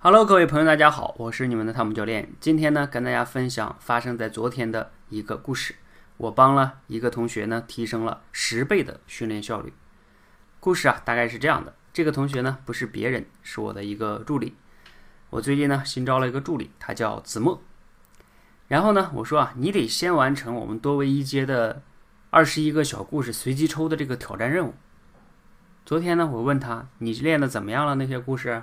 Hello，各位朋友，大家好，我是你们的汤姆教练。今天呢，跟大家分享发生在昨天的一个故事。我帮了一个同学呢，提升了十倍的训练效率。故事啊，大概是这样的：这个同学呢，不是别人，是我的一个助理。我最近呢，新招了一个助理，他叫子墨。然后呢，我说啊，你得先完成我们多维一阶的二十一个小故事随机抽的这个挑战任务。昨天呢，我问他，你练的怎么样了？那些故事？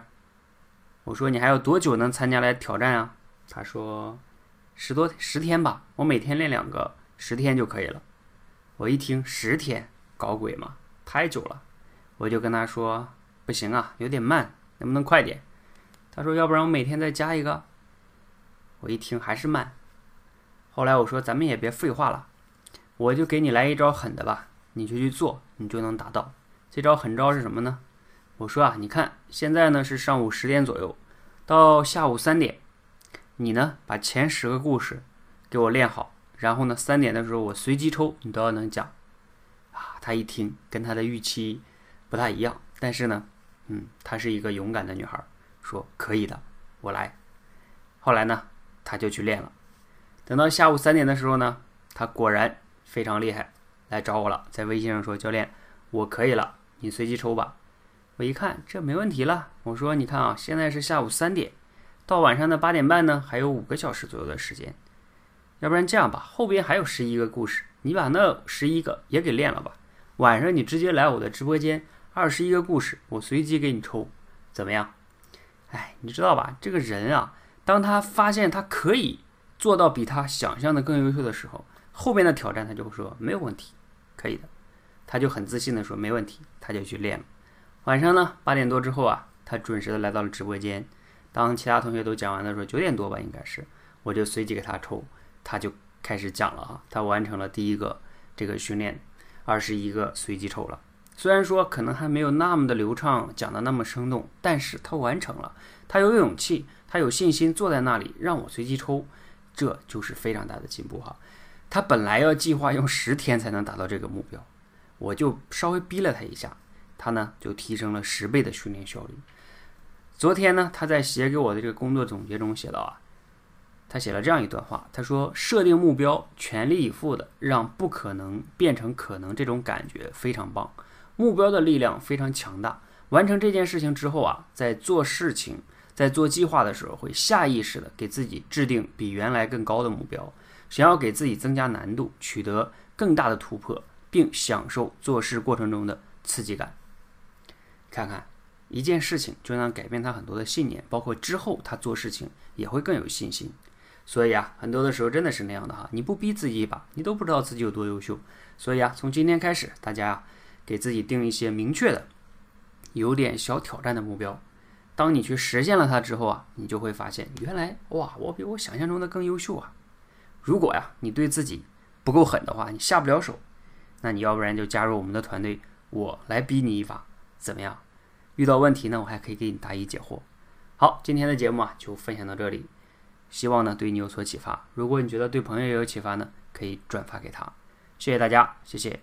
我说你还有多久能参加来挑战啊？他说十多十天吧，我每天练两个，十天就可以了。我一听十天，搞鬼嘛，太久了。我就跟他说不行啊，有点慢，能不能快点？他说要不然我每天再加一个。我一听还是慢。后来我说咱们也别废话了，我就给你来一招狠的吧，你就去做，你就能达到。这招狠招是什么呢？我说啊，你看现在呢是上午十点左右，到下午三点，你呢把前十个故事给我练好，然后呢三点的时候我随机抽，你都要能讲。啊，他一听跟他的预期不太一样，但是呢，嗯，她是一个勇敢的女孩，说可以的，我来。后来呢，他就去练了。等到下午三点的时候呢，他果然非常厉害，来找我了，在微信上说教练，我可以了。你随机抽吧，我一看这没问题了。我说你看啊，现在是下午三点，到晚上的八点半呢，还有五个小时左右的时间。要不然这样吧，后边还有十一个故事，你把那十一个也给练了吧。晚上你直接来我的直播间，二十一个故事，我随机给你抽，怎么样？哎，你知道吧？这个人啊，当他发现他可以做到比他想象的更优秀的时候，后边的挑战他就会说没有问题，可以的。他就很自信的说没问题，他就去练了。晚上呢，八点多之后啊，他准时的来到了直播间。当其他同学都讲完的时候，九点多吧，应该是，我就随机给他抽，他就开始讲了啊。他完成了第一个这个训练，二十一个随机抽了。虽然说可能还没有那么的流畅，讲的那么生动，但是他完成了。他有勇气，他有信心，坐在那里让我随机抽，这就是非常大的进步哈。他本来要计划用十天才能达到这个目标。我就稍微逼了他一下，他呢就提升了十倍的训练效率。昨天呢，他在写给我的这个工作总结中写到啊，他写了这样一段话，他说：“设定目标，全力以赴的让不可能变成可能，这种感觉非常棒。目标的力量非常强大。完成这件事情之后啊，在做事情、在做计划的时候，会下意识的给自己制定比原来更高的目标，想要给自己增加难度，取得更大的突破。”并享受做事过程中的刺激感。看看一件事情就能改变他很多的信念，包括之后他做事情也会更有信心。所以啊，很多的时候真的是那样的哈，你不逼自己一把，你都不知道自己有多优秀。所以啊，从今天开始，大家给自己定一些明确的、有点小挑战的目标。当你去实现了它之后啊，你就会发现，原来哇，我比我想象中的更优秀啊。如果呀，你对自己不够狠的话，你下不了手。那你要不然就加入我们的团队，我来逼你一把，怎么样？遇到问题呢，我还可以给你答疑解惑。好，今天的节目啊就分享到这里，希望呢对你有所启发。如果你觉得对朋友也有启发呢，可以转发给他。谢谢大家，谢谢。